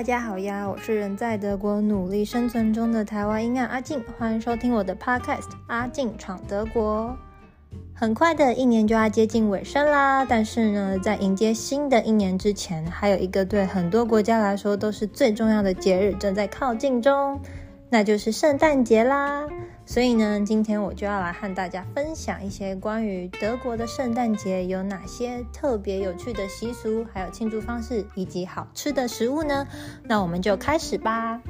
大家好呀！我是人在德国努力生存中的台湾英案阿静，欢迎收听我的 Podcast《阿静闯德国》。很快的一年就要接近尾声啦，但是呢，在迎接新的一年之前，还有一个对很多国家来说都是最重要的节日正在靠近中，那就是圣诞节啦。所以呢，今天我就要来和大家分享一些关于德国的圣诞节有哪些特别有趣的习俗，还有庆祝方式，以及好吃的食物呢。那我们就开始吧。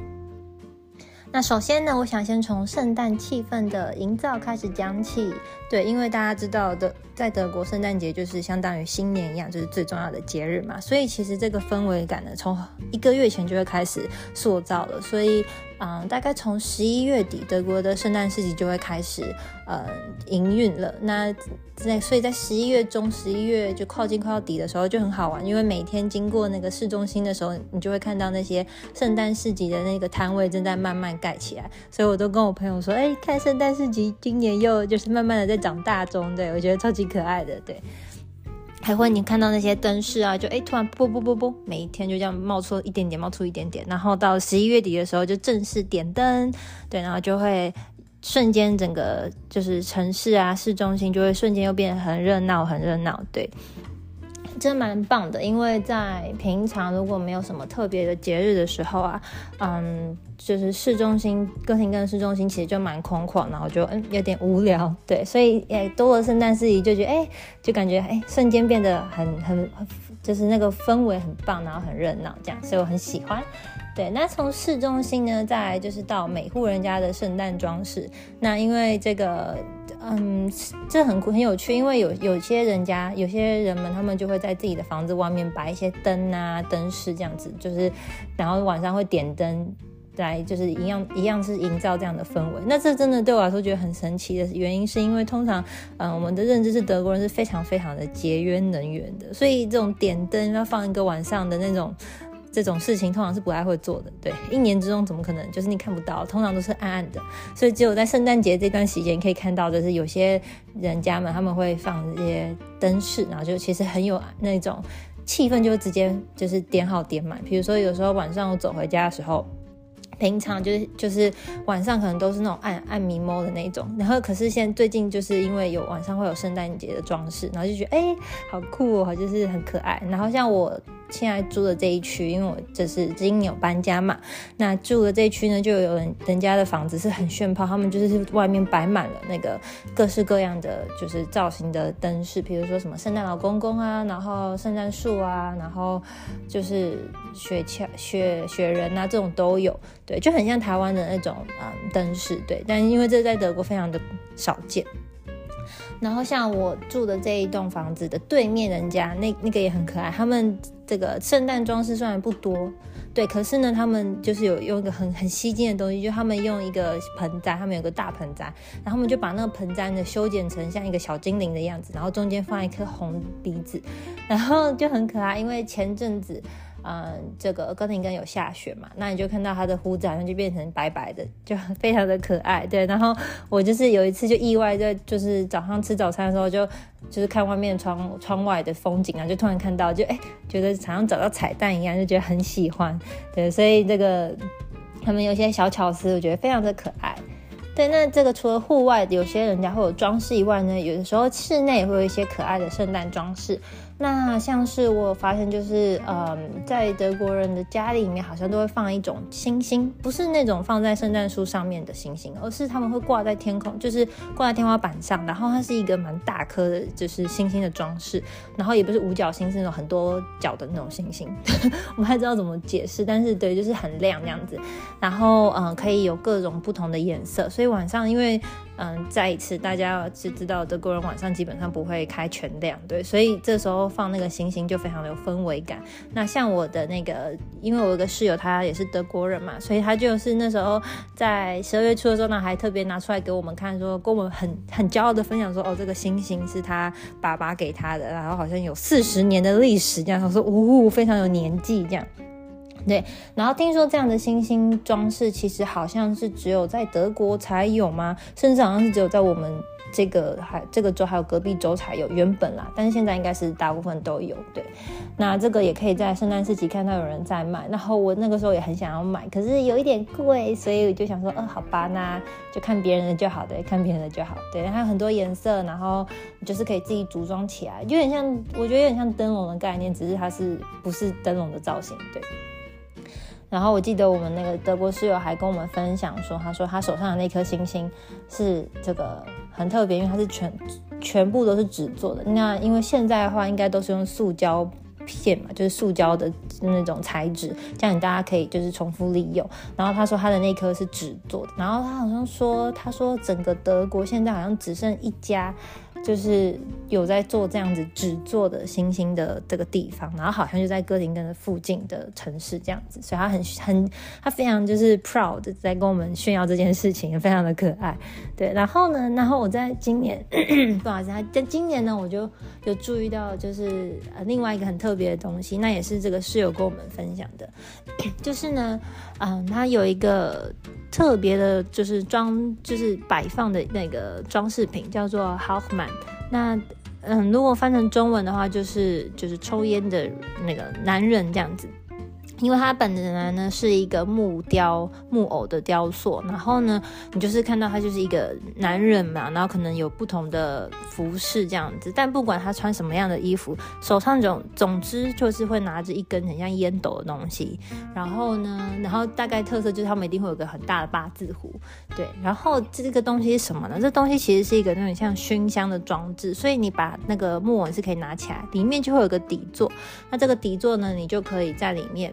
那首先呢，我想先从圣诞气氛的营造开始讲起。对，因为大家知道的，在德国圣诞节就是相当于新年一样，就是最重要的节日嘛。所以其实这个氛围感呢，从一个月前就会开始塑造了。所以，嗯，大概从十一月底，德国的圣诞市集就会开始呃营运了。那在所以在十一月中、十一月就靠近快要底的时候就很好玩，因为每天经过那个市中心的时候，你就会看到那些圣诞市集的那个摊位正在慢慢盖起来。所以我都跟我朋友说，哎，看圣诞市集，今年又就是慢慢的在。长大中，对我觉得超级可爱的，对，还会你看到那些灯饰啊，就哎突然啵啵啵啵，每一天就这样冒出一点点，冒出一点点，然后到十一月底的时候就正式点灯，对，然后就会瞬间整个就是城市啊市中心就会瞬间又变得很热闹，很热闹，对。真蛮棒的，因为在平常如果没有什么特别的节日的时候啊，嗯，就是市中心哥廷根市中心其实就蛮空旷，然后就嗯有点无聊，对，所以也多了圣诞事宜就觉得哎，就感觉哎瞬间变得很很就是那个氛围很棒，然后很热闹这样，所以我很喜欢。对，那从市中心呢，再就是到每户人家的圣诞装饰，那因为这个。嗯，这很很有趣，因为有有些人家，有些人们，他们就会在自己的房子外面摆一些灯啊、灯饰这样子，就是，然后晚上会点灯来，就是一样一样是营造这样的氛围。那这真的对我来说觉得很神奇的原因，是因为通常，嗯，我们的认知是德国人是非常非常的节约能源的，所以这种点灯要放一个晚上的那种。这种事情通常是不太会做的，对，一年之中怎么可能就是你看不到，通常都是暗暗的，所以只有在圣诞节这段时间可以看到，就是有些人家们他们会放这些灯饰，然后就其实很有那种气氛，就直接就是点好点满。比如说有时候晚上我走回家的时候。平常就是就是晚上可能都是那种暗暗迷蒙的那种，然后可是现在最近就是因为有晚上会有圣诞节的装饰，然后就觉得哎好酷哦，就是很可爱。然后像我现在住的这一区，因为我就是今年有搬家嘛，那住的这一区呢就有人人家的房子是很炫炮，他们就是外面摆满了那个各式各样的就是造型的灯饰，比如说什么圣诞老公公啊，然后圣诞树啊，然后就是雪橇雪雪人啊这种都有。对，就很像台湾的那种嗯灯饰，对，但因为这在德国非常的少见。然后像我住的这一栋房子的对面人家，那那个也很可爱。他们这个圣诞装饰虽然不多，对，可是呢，他们就是有用一个很很吸睛的东西，就他们用一个盆栽，他们有个大盆栽，然后他们就把那个盆栽呢修剪成像一个小精灵的样子，然后中间放一颗红鼻子，然后就很可爱。因为前阵子。嗯，这个哥廷根有下雪嘛？那你就看到他的胡子好像就变成白白的，就非常的可爱。对，然后我就是有一次就意外在就是早上吃早餐的时候，就就是看外面窗窗外的风景啊，就突然看到，就哎觉得好像找到彩蛋一样，就觉得很喜欢。对，所以这个他们有些小巧思，我觉得非常的可爱。对，那这个除了户外有些人家会有装饰以外呢，有的时候室内也会有一些可爱的圣诞装饰。那像是我发现，就是嗯，在德国人的家里面，好像都会放一种星星，不是那种放在圣诞树上面的星星，而是他们会挂在天空，就是挂在天花板上，然后它是一个蛮大颗的，就是星星的装饰，然后也不是五角星，是那种很多角的那种星星，我不太知道怎么解释，但是对，就是很亮那样子，然后嗯，可以有各种不同的颜色，所以晚上因为。嗯，再一次，大家就知道德国人晚上基本上不会开全亮，对，所以这时候放那个星星就非常的有氛围感。那像我的那个，因为我有个室友，他也是德国人嘛，所以他就是那时候在十二月初的时候呢，还特别拿出来给我们看，说跟我们很很骄傲的分享说，哦，这个星星是他爸爸给他的，然后好像有四十年的历史这样，他说，呜，非常有年纪这样。对，然后听说这样的星星装饰其实好像是只有在德国才有吗？甚至好像是只有在我们这个还这个州还有隔壁州才有，原本啦，但是现在应该是大部分都有。对，那这个也可以在圣诞市集看到有人在卖，然后我那个时候也很想要买，可是有一点贵，所以我就想说，嗯，好吧，那就看别人的就好，对，看别人的就好。对，还有很多颜色，然后就是可以自己组装起来，有点像，我觉得有点像灯笼的概念，只是它是不是灯笼的造型，对。然后我记得我们那个德国室友还跟我们分享说，他说他手上的那颗星星是这个很特别，因为它是全全部都是纸做的。那因为现在的话，应该都是用塑胶片嘛，就是塑胶的那种材质，这样你大家可以就是重复利用。然后他说他的那颗是纸做的，然后他好像说，他说整个德国现在好像只剩一家。就是有在做这样子纸做的星星的这个地方，然后好像就在哥廷根的附近的城市这样子，所以他很很他非常就是 proud 在跟我们炫耀这件事情，非常的可爱。对，然后呢，然后我在今年 不好意思，在今年呢，我就有注意到就是呃另外一个很特别的东西，那也是这个室友跟我们分享的，就是呢，嗯，它有一个。特别的，就是装，就是摆放的那个装饰品，叫做 Hawkman。那，嗯，如果翻成中文的话，就是就是抽烟的那个男人这样子。因为它本来呢是一个木雕木偶的雕塑，然后呢，你就是看到他就是一个男人嘛，然后可能有不同的服饰这样子，但不管他穿什么样的衣服，手上总总之就是会拿着一根很像烟斗的东西，然后呢，然后大概特色就是他们一定会有个很大的八字胡，对，然后这个东西是什么呢？这东西其实是一个那种像熏香的装置，所以你把那个木偶是可以拿起来，里面就会有个底座，那这个底座呢，你就可以在里面。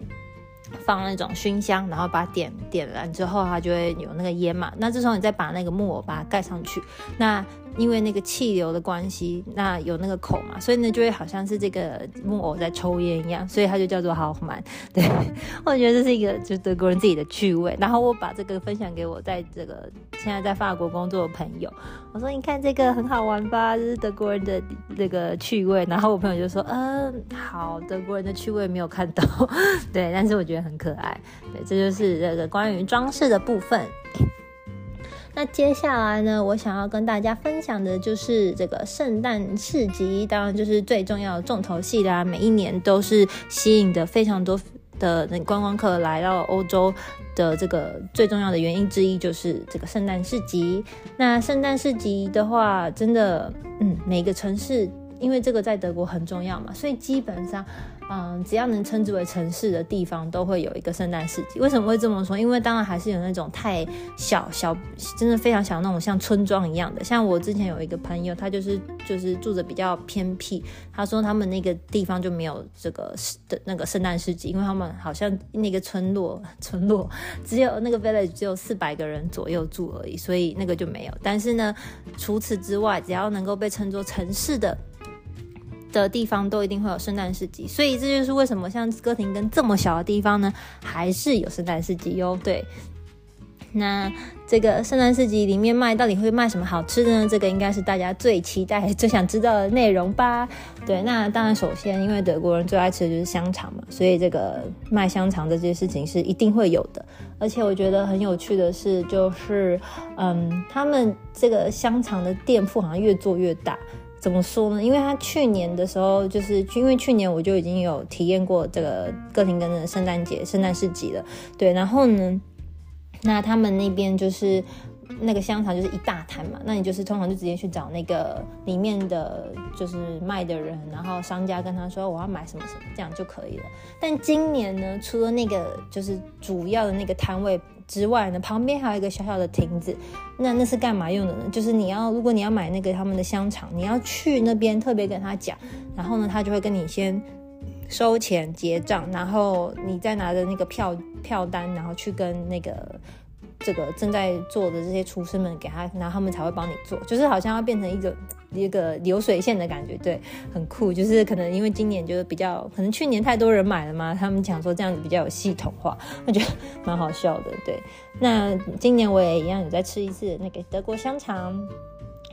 放那种熏香，然后把点点燃之后，它就会有那个烟嘛。那这时候你再把那个木偶把它盖上去，那。因为那个气流的关系，那有那个口嘛，所以呢就会好像是这个木偶在抽烟一样，所以它就叫做豪曼。对，我觉得这是一个就德国人自己的趣味。然后我把这个分享给我在这个现在在法国工作的朋友，我说你看这个很好玩吧，这是德国人的这个趣味。然后我朋友就说，嗯，好，德国人的趣味没有看到，对，但是我觉得很可爱。对，这就是这个关于装饰的部分。那接下来呢，我想要跟大家分享的就是这个圣诞市集，当然就是最重要的重头戏啦。每一年都是吸引的非常多的观光客来到欧洲的这个最重要的原因之一，就是这个圣诞市集。那圣诞市集的话，真的，嗯，每个城市因为这个在德国很重要嘛，所以基本上。嗯，只要能称之为城市的地方，都会有一个圣诞市集。为什么会这么说？因为当然还是有那种太小小，真的非常小那种像村庄一样的。像我之前有一个朋友，他就是就是住着比较偏僻，他说他们那个地方就没有这个的那个圣诞市集，因为他们好像那个村落村落只有那个 village 只有四百个人左右住而已，所以那个就没有。但是呢，除此之外，只要能够被称作城市的。的地方都一定会有圣诞市集，所以这就是为什么像哥廷根这么小的地方呢，还是有圣诞市集哟。对，那这个圣诞市集里面卖到底会卖什么好吃的呢？这个应该是大家最期待、最想知道的内容吧？对，那当然首先因为德国人最爱吃的就是香肠嘛，所以这个卖香肠的这些事情是一定会有的。而且我觉得很有趣的是，就是嗯，他们这个香肠的店铺好像越做越大。怎么说呢？因为他去年的时候，就是因为去年我就已经有体验过这个哥廷根的圣诞节、圣诞市集了，对。然后呢，那他们那边就是那个香肠就是一大摊嘛，那你就是通常就直接去找那个里面的就是卖的人，然后商家跟他说我要买什么什么，这样就可以了。但今年呢，除了那个就是主要的那个摊位。之外呢，旁边还有一个小小的亭子，那那是干嘛用的呢？就是你要，如果你要买那个他们的香肠，你要去那边特别跟他讲，然后呢，他就会跟你先收钱结账，然后你再拿着那个票票单，然后去跟那个。这个正在做的这些厨师们给他，然后他们才会帮你做，就是好像要变成一个一个流水线的感觉，对，很酷。就是可能因为今年就是比较，可能去年太多人买了嘛，他们讲说这样子比较有系统化，我觉得蛮好笑的，对。那今年我也一样有在吃一次那个德国香肠，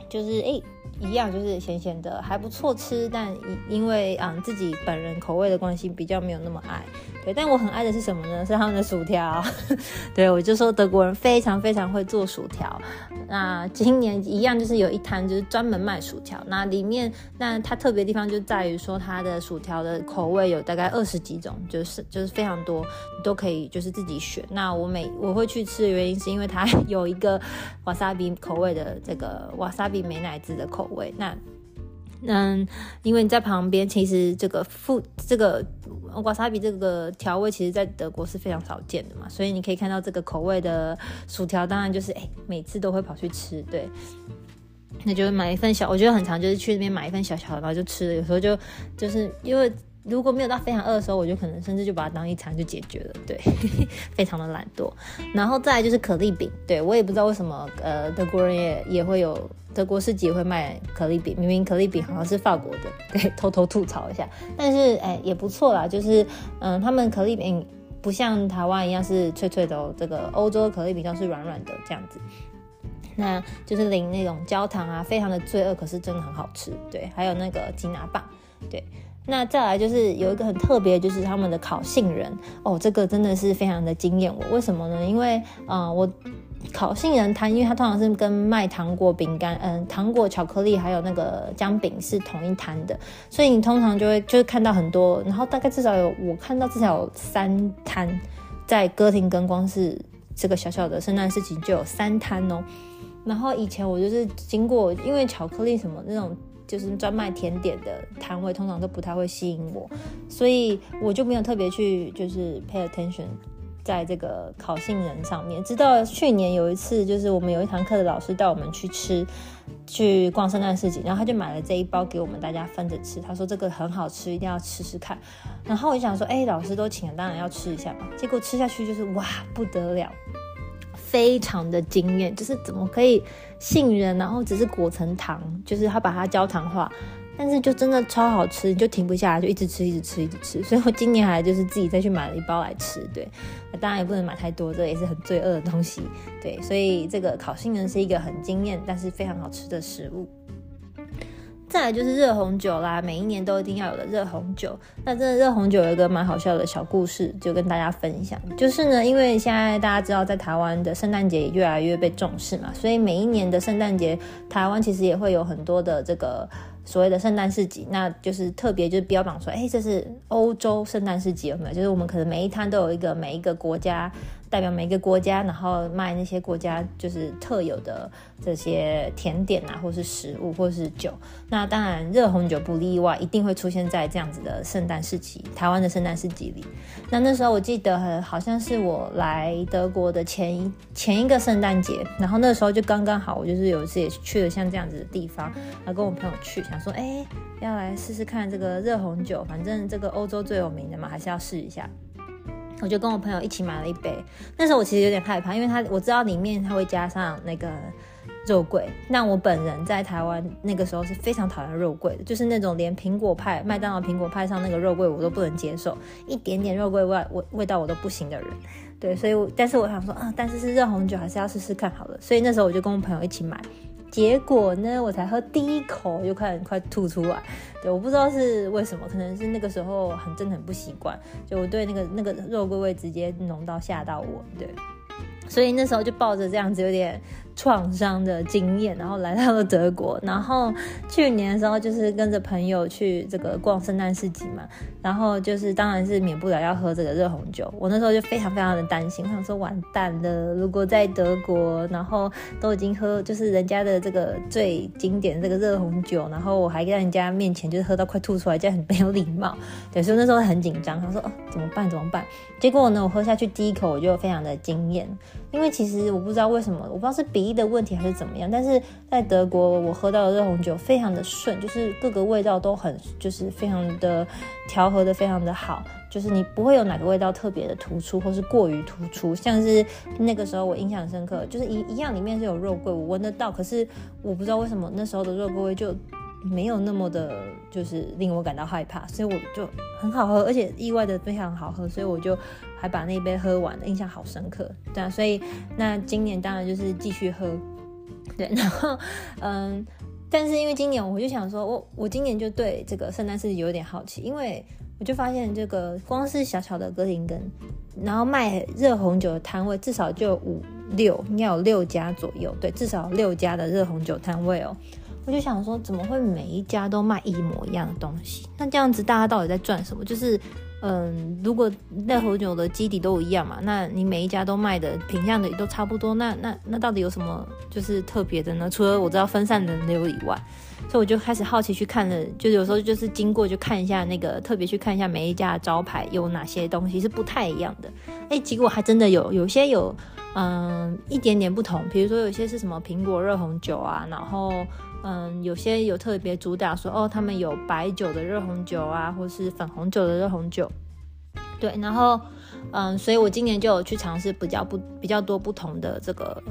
就是哎。一样就是咸咸的，还不错吃，但因为啊自己本人口味的关系，比较没有那么爱。对，但我很爱的是什么呢？是他们的薯条。对我就说德国人非常非常会做薯条。那今年一样就是有一摊就是专门卖薯条，那里面那它特别地方就在于说它的薯条的口味有大概二十几种，就是就是非常多，你都可以就是自己选。那我每我会去吃的原因是因为它 有一个瓦萨比口味的这个瓦萨比美乃滋的口味。那嗯，因为你在旁边，其实这个副这个瓦萨比这个调味，其实在德国是非常少见的嘛，所以你可以看到这个口味的薯条，当然就是哎，每次都会跑去吃，对，那就买一份小，我觉得很常就是去那边买一份小小的，然后就吃了，有时候就就是因为。如果没有到非常饿的时候，我就可能甚至就把它当一餐就解决了，对，非常的懒惰。然后再来就是可丽饼，对我也不知道为什么，呃，德国人也也会有德国市集也会卖可丽饼，明明可丽饼好像是法国的，对，偷偷吐槽一下。但是哎，也不错啦，就是嗯，他们可丽饼不像台湾一样是脆脆的，哦，这个欧洲的可丽饼都是软软的这样子，那就是淋那种焦糖啊，非常的罪恶，可是真的很好吃，对。还有那个吉拿棒，对。那再来就是有一个很特别，就是他们的烤杏仁哦，这个真的是非常的惊艳我。为什么呢？因为嗯，我烤杏仁摊，因为它通常是跟卖糖果、饼干、嗯，糖果、巧克力还有那个姜饼是同一摊的，所以你通常就会就是看到很多，然后大概至少有我看到至少有三摊，在歌廷跟光是这个小小的圣诞市集就有三摊哦。然后以前我就是经过，因为巧克力什么那种。就是专卖甜点的摊位，通常都不太会吸引我，所以我就没有特别去就是 pay attention 在这个烤杏仁上面。直到去年有一次，就是我们有一堂课的老师带我们去吃，去逛圣诞市集，然后他就买了这一包给我们大家分着吃。他说这个很好吃，一定要吃吃看。然后我就想说，哎，老师都请了，当然要吃一下嘛。结果吃下去就是哇，不得了。非常的惊艳，就是怎么可以杏仁，然后只是裹成糖，就是他把它焦糖化，但是就真的超好吃，你就停不下来，就一直吃，一直吃，一直吃。所以我今年还就是自己再去买了一包来吃，对，当然也不能买太多，这也是很罪恶的东西，对。所以这个烤杏仁是一个很惊艳，但是非常好吃的食物。再来就是热红酒啦，每一年都一定要有的热红酒。那这热红酒有一个蛮好笑的小故事，就跟大家分享。就是呢，因为现在大家知道，在台湾的圣诞节也越来越被重视嘛，所以每一年的圣诞节，台湾其实也会有很多的这个所谓的圣诞市集，那就是特别就是标榜说，哎，这是欧洲圣诞市集有没有？就是我们可能每一摊都有一个每一个国家。代表每个国家，然后卖那些国家就是特有的这些甜点啊，或是食物，或是酒。那当然，热红酒不例外，一定会出现在这样子的圣诞市集，台湾的圣诞市集里。那那时候我记得好像是我来德国的前一前一个圣诞节，然后那时候就刚刚好，我就是有一次也去了像这样子的地方，然后跟我朋友去，想说，哎，要来试试看这个热红酒，反正这个欧洲最有名的嘛，还是要试一下。我就跟我朋友一起买了一杯，那时候我其实有点害怕，因为他我知道里面他会加上那个肉桂。那我本人在台湾那个时候是非常讨厌肉桂的，就是那种连苹果派麦当劳苹果派上那个肉桂我都不能接受，一点点肉桂味味味道我都不行的人。对，所以但是我想说啊，但是是热红酒还是要试试看好了。所以那时候我就跟我朋友一起买。结果呢，我才喝第一口就快快吐出来。对，我不知道是为什么，可能是那个时候很真的很不习惯，就我对那个那个肉桂味直接浓到吓到我。对，所以那时候就抱着这样子有点。创伤的经验，然后来到了德国，然后去年的时候就是跟着朋友去这个逛圣诞市集嘛，然后就是当然是免不了要喝这个热红酒。我那时候就非常非常的担心，我想说完蛋了，如果在德国，然后都已经喝就是人家的这个最经典的这个热红酒，然后我还在人家面前就是喝到快吐出来，这样很没有礼貌。对，所以那时候很紧张，他说哦怎么办怎么办？结果呢，我喝下去第一口我就非常的惊艳。因为其实我不知道为什么，我不知道是鼻翼的问题还是怎么样，但是在德国我喝到的热红酒非常的顺，就是各个味道都很，就是非常的调和的非常的好，就是你不会有哪个味道特别的突出或是过于突出，像是那个时候我印象深刻，就是一一样里面是有肉桂，我闻得到，可是我不知道为什么那时候的肉桂味就。没有那么的，就是令我感到害怕，所以我就很好喝，而且意外的非常好喝，所以我就还把那杯喝完了，印象好深刻。对啊，所以那今年当然就是继续喝，对，然后嗯，但是因为今年我就想说，我我今年就对这个圣诞市有点好奇，因为我就发现这个光是小小的格林根，然后卖热红酒的摊位至少就五六，应该有六家左右，对，至少六家的热红酒摊位哦。我就想说，怎么会每一家都卖一模一样的东西？那这样子大家到底在赚什么？就是，嗯，如果那红酒的基底都一样嘛，那你每一家都卖的品相的也都差不多，那那那到底有什么就是特别的呢？除了我知道分散人流以外，所以我就开始好奇去看了，就有时候就是经过就看一下那个，特别去看一下每一家的招牌有哪些东西是不太一样的。哎，结果还真的有，有些有嗯一点点不同，比如说有些是什么苹果热红酒啊，然后。嗯，有些有特别主打说哦，他们有白酒的热红酒啊，或是粉红酒的热红酒，对，然后嗯，所以我今年就有去尝试比较不比较多不同的这个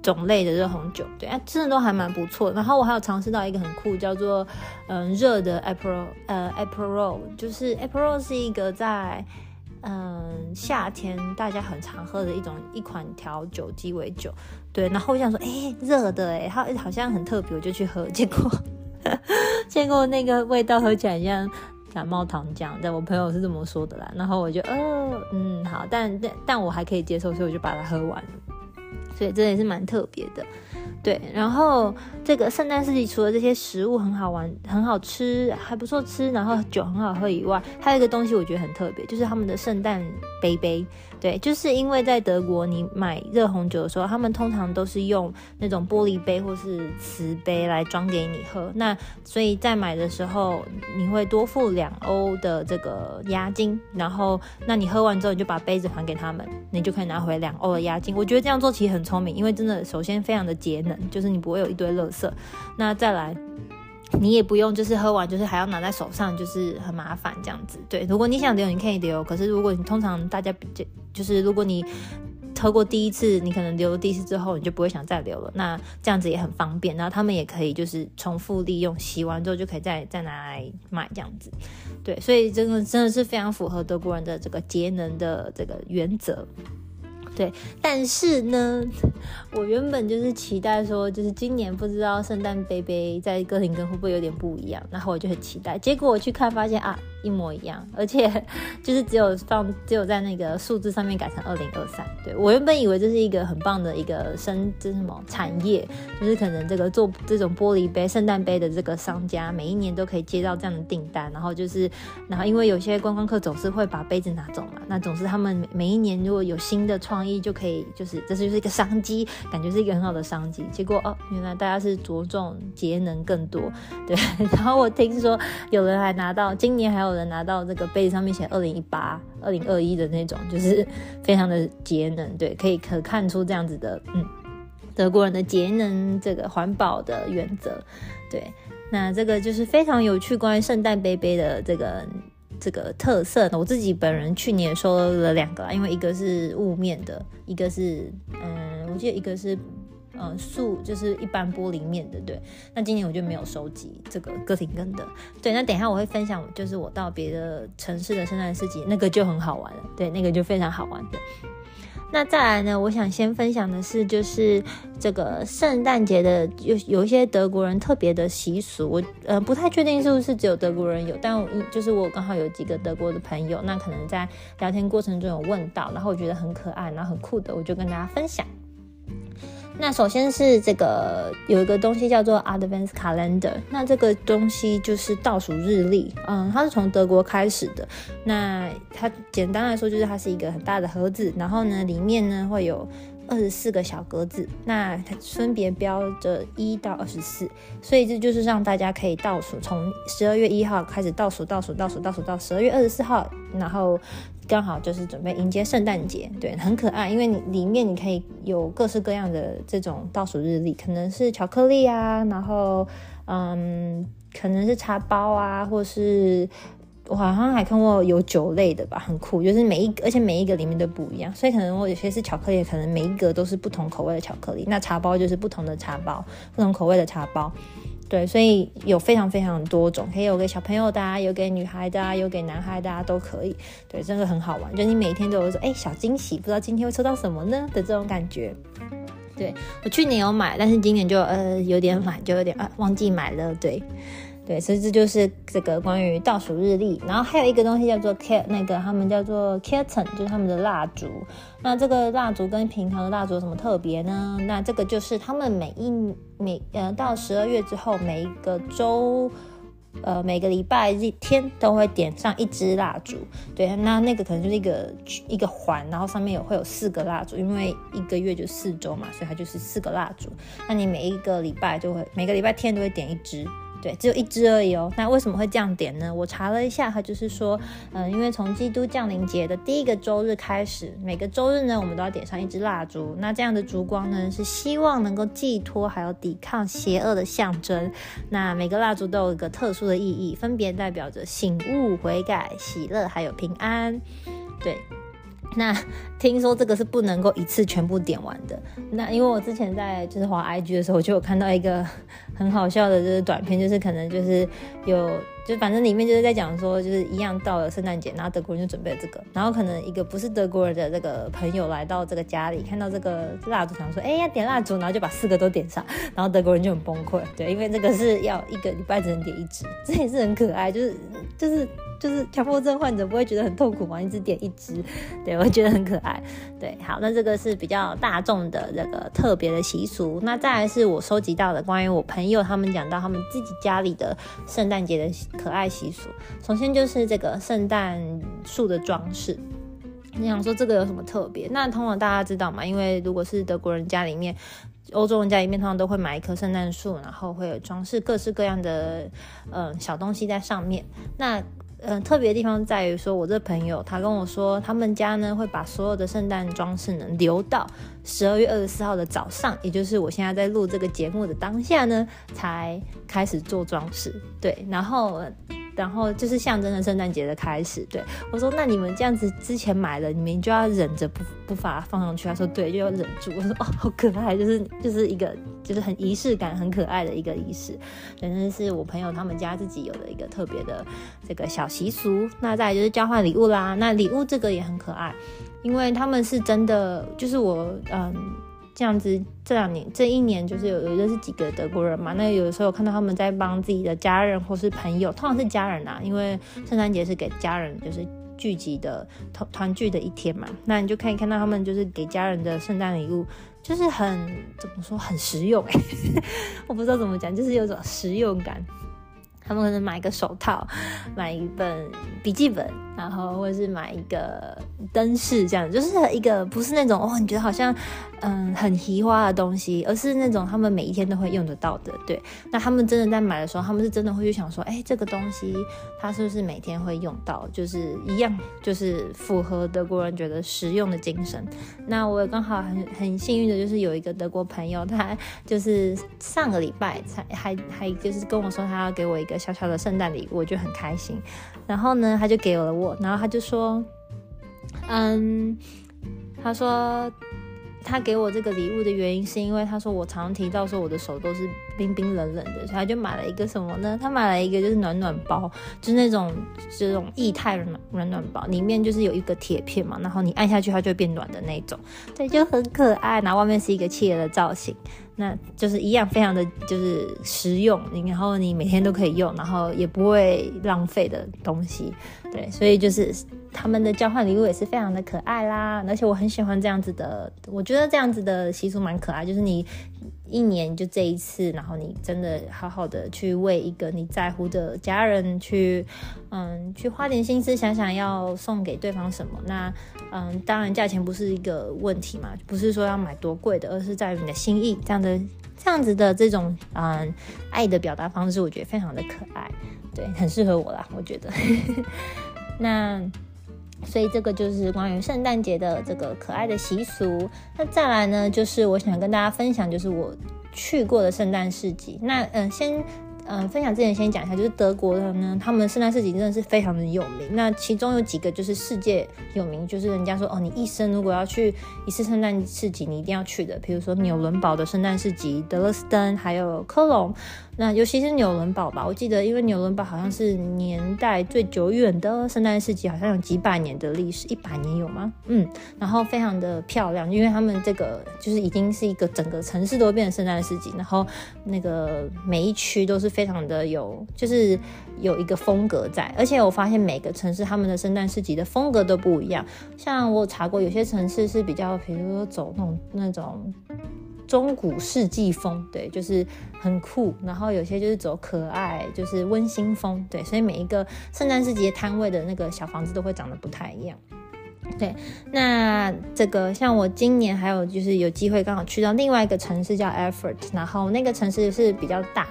种类的热红酒，对啊，真的都还蛮不错。然后我还有尝试到一个很酷，叫做嗯热的 April 呃 April，就是 April 是一个在。嗯，夏天大家很常喝的一种一款调酒鸡尾酒，对。然后我想说，哎，热的哎，它好像很特别，我就去喝。结果，结果那个味道喝起来像感冒糖浆，但我朋友是这么说的啦。然后我就，呃，嗯，好，但但但我还可以接受，所以我就把它喝完了。所以这也是蛮特别的。对，然后这个圣诞市集除了这些食物很好玩、很好吃、还不错吃，然后酒很好喝以外，还有一个东西我觉得很特别，就是他们的圣诞杯杯。对，就是因为在德国，你买热红酒的时候，他们通常都是用那种玻璃杯或是瓷杯来装给你喝。那所以在买的时候，你会多付两欧的这个押金，然后那你喝完之后，你就把杯子还给他们，你就可以拿回两欧的押金。我觉得这样做其实很聪明，因为真的首先非常的节能，就是你不会有一堆垃圾。那再来。你也不用，就是喝完就是还要拿在手上，就是很麻烦这样子。对，如果你想留，你可以留。可是如果你通常大家比较，就是如果你喝过第一次，你可能留了第一次之后，你就不会想再留了。那这样子也很方便。然后他们也可以就是重复利用，洗完之后就可以再再拿来卖这样子。对，所以真的真的是非常符合德国人的这个节能的这个原则。对，但是呢，我原本就是期待说，就是今年不知道圣诞杯杯在哥廷根会不会有点不一样，然后我就很期待。结果我去看发现啊，一模一样，而且 就是只有放，只有在那个数字上面改成二零二三。对我原本以为这是一个很棒的一个生，这是什么产业？就是可能这个做这种玻璃杯、圣诞杯的这个商家，每一年都可以接到这样的订单，然后就是，然后因为有些观光客总是会把杯子拿走嘛，那总是他们每每一年如果有新的创意。就可以，就是这就是一个商机，感觉是一个很好的商机。结果哦，原来大家是着重节能更多，对。然后我听说有人还拿到，今年还有有人拿到这个杯子上面写二零一八、二零二一的那种，就是非常的节能，对，可以可看出这样子的，嗯，德国人的节能这个环保的原则，对。那这个就是非常有趣，关于圣诞杯杯的这个。这个特色呢，我自己本人去年收了两个啦，因为一个是雾面的，一个是嗯，我记得一个是嗯塑，就是一般玻璃面的，对。那今年我就没有收集这个哥廷根的，对。那等一下我会分享，就是我到别的城市的圣诞市集，那个就很好玩了，对，那个就非常好玩的。那再来呢？我想先分享的是，就是这个圣诞节的有有一些德国人特别的习俗，我呃不太确定是不是只有德国人有，但就是我刚好有几个德国的朋友，那可能在聊天过程中有问到，然后我觉得很可爱，然后很酷的，我就跟大家分享。那首先是这个有一个东西叫做 Advance Calendar，那这个东西就是倒数日历，嗯，它是从德国开始的。那它简单来说就是它是一个很大的盒子，然后呢里面呢会有二十四个小格子，那它分别标着一到二十四，所以这就是让大家可以倒数，从十二月一号开始倒数，倒数，倒数，倒数到十二月二十四号，然后。刚好就是准备迎接圣诞节，对，很可爱，因为你里面你可以有各式各样的这种倒数日历，可能是巧克力啊，然后嗯，可能是茶包啊，或是我好像还看过有酒类的吧，很酷，就是每一而且每一个里面都不一样，所以可能我有些是巧克力，可能每一个都是不同口味的巧克力，那茶包就是不同的茶包，不同口味的茶包。对，所以有非常非常多种，可以有给小朋友的，啊，有给女孩的，啊，有给男孩的，啊，都可以。对，真的很好玩，就你每天都有说，哎，小惊喜，不知道今天会抽到什么呢的这种感觉。对我去年有买，但是今年就呃有点懒，就有点啊忘记买了。对，对，所以这就是这个关于倒数日历。然后还有一个东西叫做 cat，那个他们叫做 kitten，就是他们的蜡烛。那这个蜡烛跟平常的蜡烛有什么特别呢？那这个就是他们每一每呃到十二月之后，每一个周。呃，每个礼拜一天都会点上一支蜡烛，对，那那个可能就是一个一个环，然后上面有会有四个蜡烛，因为一个月就四周嘛，所以它就是四个蜡烛。那你每一个礼拜就会每个礼拜天都会点一支。对，只有一只而已哦。那为什么会这样点呢？我查了一下，它就是说，嗯，因为从基督降临节的第一个周日开始，每个周日呢，我们都要点上一支蜡烛。那这样的烛光呢，是希望能够寄托还有抵抗邪恶的象征。那每个蜡烛都有一个特殊的意义，分别代表着醒悟、悔改、喜乐还有平安。对。那听说这个是不能够一次全部点完的。那因为我之前在就是滑 IG 的时候，就有看到一个很好笑的，就是短片，就是可能就是有，就反正里面就是在讲说，就是一样到了圣诞节，然后德国人就准备了这个，然后可能一个不是德国人的这个朋友来到这个家里，看到这个蜡烛，想说，哎呀点蜡烛，然后就把四个都点上，然后德国人就很崩溃，对，因为这个是要一个礼拜只能点一支，这也是很可爱，就是就是。就是强迫症患者不会觉得很痛苦吗？一直点一支，对我觉得很可爱。对，好，那这个是比较大众的这个特别的习俗。那再来是我收集到的关于我朋友他们讲到他们自己家里的圣诞节的可爱习俗。首先就是这个圣诞树的装饰。你想说这个有什么特别？那通常大家知道嘛？因为如果是德国人家里面、欧洲人家里面，通常都会买一棵圣诞树，然后会有装饰各式各样的嗯小东西在上面。那嗯，特别地方在于说，我这朋友他跟我说，他们家呢会把所有的圣诞装饰呢留到十二月二十四号的早上，也就是我现在在录这个节目的当下呢，才开始做装饰。对，然后。然后就是象征着圣诞节的开始。对我说：“那你们这样子之前买了，你们就要忍着不不把它放上去。”他说：“对，就要忍住。”我说：“哦，好可爱，就是就是一个就是很仪式感、很可爱的一个仪式。”反正是我朋友他们家自己有的一个特别的这个小习俗。那再就是交换礼物啦。那礼物这个也很可爱，因为他们是真的，就是我嗯。这样子，这两年这一年就是有有认识几个德国人嘛？那有的时候看到他们在帮自己的家人或是朋友，通常是家人啊，因为圣诞节是给家人就是聚集的团团聚的一天嘛。那你就可以看到他们就是给家人的圣诞礼物，就是很怎么说很实用哎，我不知道怎么讲，就是有种实用感。他们可能买个手套，买一本笔记本，然后或者是买一个灯饰，这样就是一个不是那种哦，你觉得好像嗯很奇花的东西，而是那种他们每一天都会用得到的。对，那他们真的在买的时候，他们是真的会去想说，哎，这个东西它是不是每天会用到？就是一样，就是符合德国人觉得实用的精神。那我也刚好很很幸运的，就是有一个德国朋友，他就是上个礼拜才还还就是跟我说，他要给我一个。小小的圣诞礼物，我就很开心。然后呢，他就给了我，然后他就说，嗯，他说。他给我这个礼物的原因，是因为他说我常提到说我的手都是冰冰冷冷的，所以他就买了一个什么呢？他买了一个就是暖暖包，就是那种这种液态暖暖暖包，里面就是有一个铁片嘛，然后你按下去它就会变暖的那种，对，就很可爱。然后外面是一个企鹅的造型，那就是一样非常的就是实用，然后你每天都可以用，然后也不会浪费的东西，对，所以就是。他们的交换礼物也是非常的可爱啦，而且我很喜欢这样子的，我觉得这样子的习俗蛮可爱，就是你一年就这一次，然后你真的好好的去为一个你在乎的家人去，嗯，去花点心思想想要送给对方什么。那，嗯，当然价钱不是一个问题嘛，不是说要买多贵的，而是在于你的心意。这样的这样子的这种嗯爱的表达方式，我觉得非常的可爱，对，很适合我啦，我觉得。那。所以这个就是关于圣诞节的这个可爱的习俗。那再来呢，就是我想跟大家分享，就是我去过的圣诞市集。那嗯，先嗯分享之前先讲一下，就是德国的呢，他们圣诞市集真的是非常的有名。那其中有几个就是世界有名，就是人家说哦，你一生如果要去一次圣诞市集，你一定要去的。比如说纽伦堡的圣诞市集、德勒斯登，还有科隆。那尤其是纽伦堡吧，我记得，因为纽伦堡好像是年代最久远的圣诞市集，好像有几百年的历史，一百年有吗？嗯，然后非常的漂亮，因为他们这个就是已经是一个整个城市都变成圣诞市集，然后那个每一区都是非常的有，就是有一个风格在。而且我发现每个城市他们的圣诞市集的风格都不一样。像我查过，有些城市是比较，比如说走那种那种中古世纪风，对，就是很酷。然后有些就是走可爱，就是温馨风，对。所以每一个圣诞市集摊位的那个小房子都会长得不太一样。对，那这个像我今年还有就是有机会刚好去到另外一个城市叫 Effort，然后那个城市是比较大，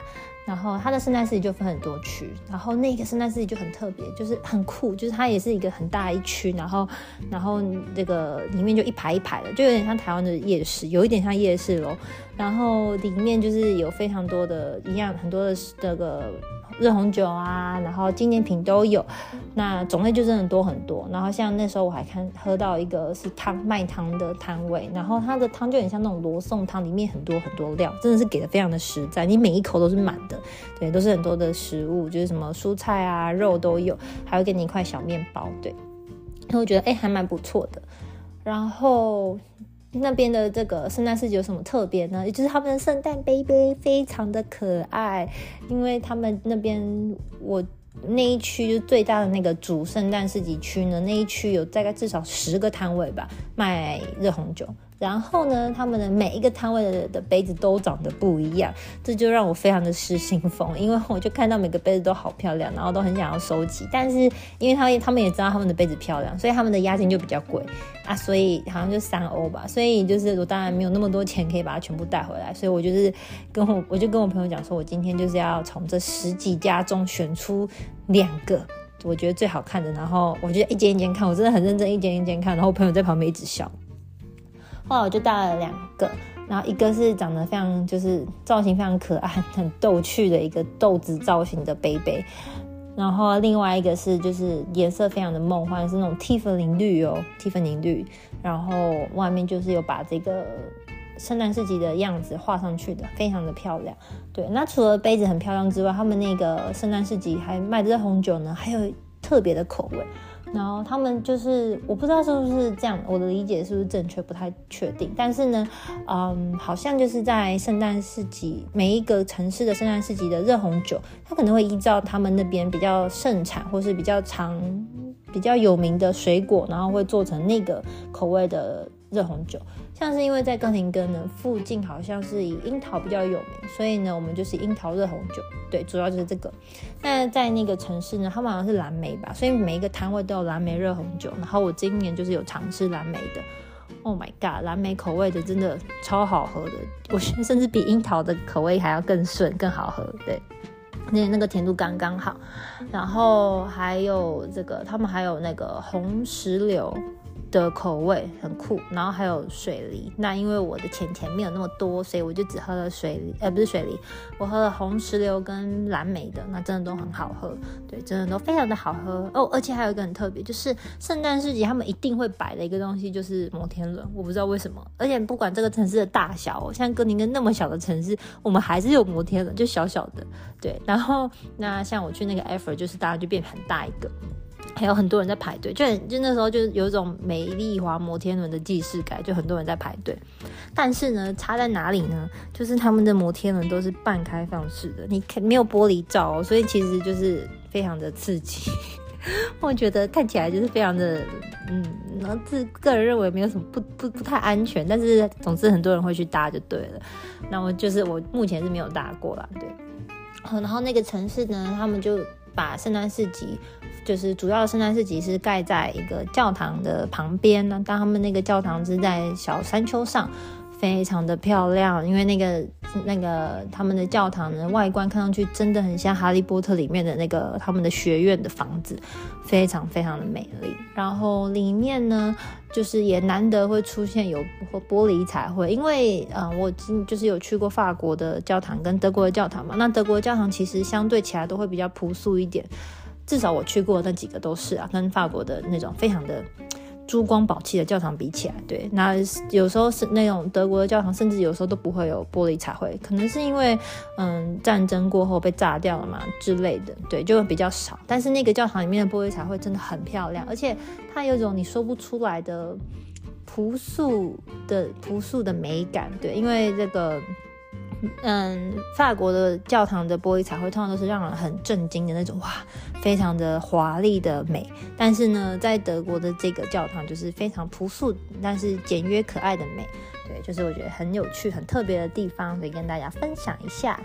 然后它的圣诞市集就分很多区，然后那个圣诞市集就很特别，就是很酷，就是它也是一个很大一区，然后然后这个里面就一排一排的，就有点像台湾的夜市，有一点像夜市咯。然后里面就是有非常多的一样很多的这个。热红酒啊，然后纪念品都有，那种类就真的多很多。然后像那时候我还看喝到一个是汤卖汤的摊位，然后它的汤就很像那种罗宋汤，里面很多很多料，真的是给的非常的实在，你每一口都是满的，对，都是很多的食物，就是什么蔬菜啊、肉都有，还会给你一块小面包，对，那我觉得哎还蛮不错的。然后。那边的这个圣诞市集有什么特别呢？也就是他们的圣诞杯杯非常的可爱，因为他们那边我那一区就最大的那个主圣诞市集区呢，那一区有大概至少十个摊位吧，卖热红酒。然后呢，他们的每一个摊位的的杯子都长得不一样，这就让我非常的失心疯，因为我就看到每个杯子都好漂亮，然后都很想要收集。但是因为他们他们也知道他们的杯子漂亮，所以他们的押金就比较贵啊，所以好像就三欧吧。所以就是我当然没有那么多钱可以把它全部带回来，所以我就是跟我我就跟我朋友讲说，我今天就是要从这十几家中选出两个我觉得最好看的，然后我就一间一间看，我真的很认真一间一间看，然后我朋友在旁边一直笑。后来我就带了两个，然后一个是长得非常就是造型非常可爱、很逗趣的一个豆子造型的杯杯，然后另外一个是就是颜色非常的梦幻，是那种蒂芙尼绿哦，蒂芙尼绿，然后外面就是有把这个圣诞市集的样子画上去的，非常的漂亮。对，那除了杯子很漂亮之外，他们那个圣诞市集还卖的红酒呢，还有特别的口味。然后他们就是我不知道是不是这样，我的理解是不是正确，不太确定。但是呢，嗯，好像就是在圣诞市集，每一个城市的圣诞市集的热红酒，它可能会依照他们那边比较盛产或是比较长、比较有名的水果，然后会做成那个口味的热红酒。像是因为在哥廷根呢附近，好像是以樱桃比较有名，所以呢，我们就是樱桃热红酒。对，主要就是这个。那在那个城市呢，他们好像是蓝莓吧，所以每一个摊位都有蓝莓热红酒。然后我今年就是有尝试蓝莓的，Oh my god，蓝莓口味的真的超好喝的，我 甚至比樱桃的口味还要更顺、更好喝。对，那那个甜度刚刚好。然后还有这个，他们还有那个红石榴。的口味很酷，然后还有水梨。那因为我的甜甜没有那么多，所以我就只喝了水梨，呃，不是水梨，我喝了红石榴跟蓝莓的，那真的都很好喝。对，真的都非常的好喝哦。而且还有一个很特别，就是圣诞市集他们一定会摆的一个东西，就是摩天轮。我不知道为什么，而且不管这个城市的大小，像哥宁根那么小的城市，我们还是有摩天轮，就小小的。对，然后那像我去那个 Effort，就是大家就变很大一个。还有很多人在排队，就就那时候就有一种美丽华摩天轮的既视感，就很多人在排队。但是呢，差在哪里呢？就是他们的摩天轮都是半开放式的，你没有玻璃罩哦，所以其实就是非常的刺激。我觉得看起来就是非常的，嗯，然后自个人认为没有什么不不不太安全，但是总之很多人会去搭就对了。那我就是我目前是没有搭过啦，对。然后那个城市呢，他们就把圣诞市集。就是主要圣诞市集是盖在一个教堂的旁边呢，但他们那个教堂是在小山丘上，非常的漂亮。因为那个那个他们的教堂呢，外观看上去真的很像《哈利波特》里面的那个他们的学院的房子，非常非常的美丽。然后里面呢，就是也难得会出现有玻璃彩绘，因为呃，我就是有去过法国的教堂跟德国的教堂嘛，那德国教堂其实相对起来都会比较朴素一点。至少我去过那几个都是啊，跟法国的那种非常的珠光宝气的教堂比起来，对，那有时候是那种德国的教堂，甚至有时候都不会有玻璃彩绘，可能是因为嗯战争过后被炸掉了嘛之类的，对，就会比较少。但是那个教堂里面的玻璃彩绘真的很漂亮，而且它有种你说不出来的朴素的朴素的美感，对，因为这个。嗯，法国的教堂的玻璃彩绘通常都是让人很震惊的那种，哇，非常的华丽的美。但是呢，在德国的这个教堂就是非常朴素，但是简约可爱的美。对，就是我觉得很有趣、很特别的地方，可以跟大家分享一下。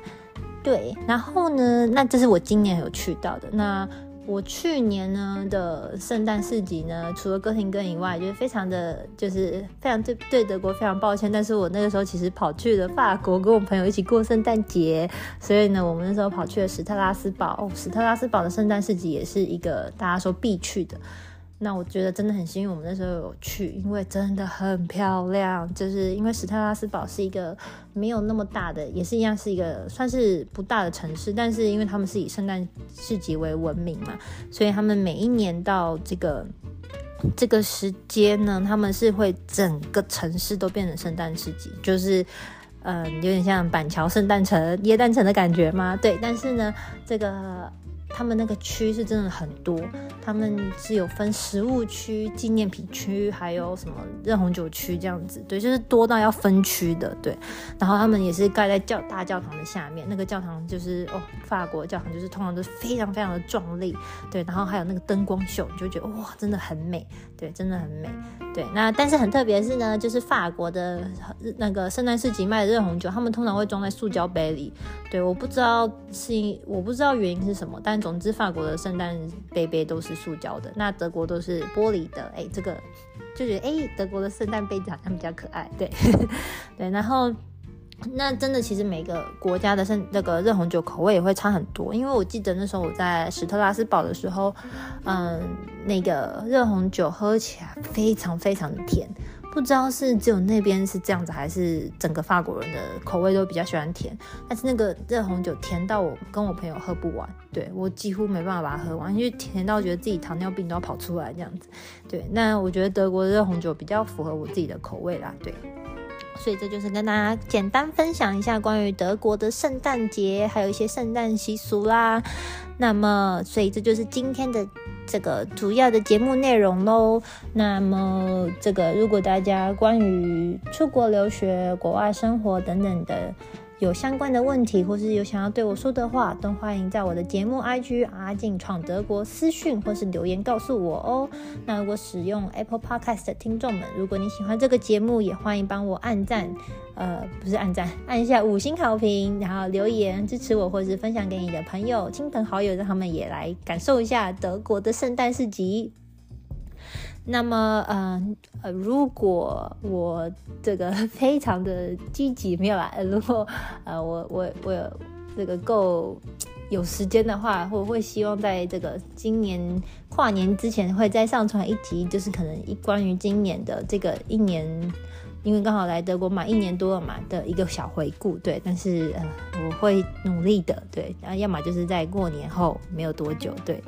对，然后呢，那这是我今年有去到的。那我去年呢的圣诞市集呢，除了哥廷根以外，就是非常的，就是非常对对德国非常抱歉。但是我那个时候其实跑去了法国，跟我朋友一起过圣诞节，所以呢，我们那时候跑去了史特拉斯堡。哦，史特拉斯堡的圣诞市集也是一个大家说必去的。那我觉得真的很幸运，我们那时候有去，因为真的很漂亮。就是因为史特拉斯堡是一个没有那么大的，也是一样是一个算是不大的城市，但是因为他们是以圣诞市集为闻名嘛，所以他们每一年到这个这个时间呢，他们是会整个城市都变成圣诞市集，就是嗯，有点像板桥圣诞城、耶诞城的感觉吗？对，但是呢，这个。他们那个区是真的很多，他们是有分食物区、纪念品区，还有什么热红酒区这样子，对，就是多到要分区的，对。然后他们也是盖在教大教堂的下面，那个教堂就是哦，法国教堂就是通常都非常非常的壮丽，对。然后还有那个灯光秀，你就觉得哇，真的很美，对，真的很美，对。那但是很特别的是呢，就是法国的那个圣诞市集卖的热红酒，他们通常会装在塑胶杯里，对，我不知道是因我不知道原因是什么，但。总之，法国的圣诞杯杯都是塑胶的，那德国都是玻璃的。哎，这个就觉得哎，德国的圣诞杯子好像比较可爱。对，对。然后，那真的其实每个国家的那个热红酒口味也会差很多。因为我记得那时候我在史特拉斯堡的时候，嗯，那个热红酒喝起来非常非常的甜。不知道是只有那边是这样子，还是整个法国人的口味都比较喜欢甜。但是那个热红酒甜到我跟我朋友喝不完，对我几乎没办法把它喝完，因为甜到觉得自己糖尿病都要跑出来这样子。对，那我觉得德国的热红酒比较符合我自己的口味啦。对，所以这就是跟大家简单分享一下关于德国的圣诞节，还有一些圣诞习俗啦。那么，所以这就是今天的。这个主要的节目内容喽。那么，这个如果大家关于出国留学、国外生活等等的有相关的问题，或是有想要对我说的话，都欢迎在我的节目 IG 阿静闯德国私讯或是留言告诉我哦。那如果使用 Apple Podcast 的听众们，如果你喜欢这个节目，也欢迎帮我按赞。呃，不是按赞，按一下五星好评，然后留言支持我，或是分享给你的朋友、亲朋好友，让他们也来感受一下德国的圣诞市集。那么，呃呃，如果我这个非常的积极，没有啦。如果呃我我我这个够有时间的话，我会希望在这个今年跨年之前，会再上传一集，就是可能一关于今年的这个一年。因为刚好来德国满一年多了嘛的一个小回顾，对，但是呃我会努力的，对，然后要么就是在过年后没有多久，对，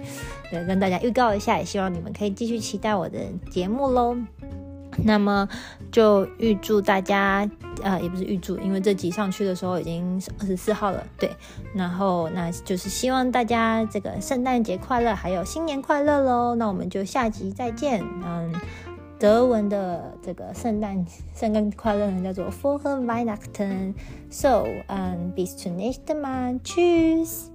对，跟大家预告一下，也希望你们可以继续期待我的节目喽。那么就预祝大家，呃，也不是预祝，因为这集上去的时候已经二十四号了，对，然后那就是希望大家这个圣诞节快乐，还有新年快乐喽。那我们就下集再见，嗯。德文的这个圣诞圣诞快乐呢，叫做 f o r h e w e i h n a c h t e n So, um, bis zum nächsten Mal. Tschüss.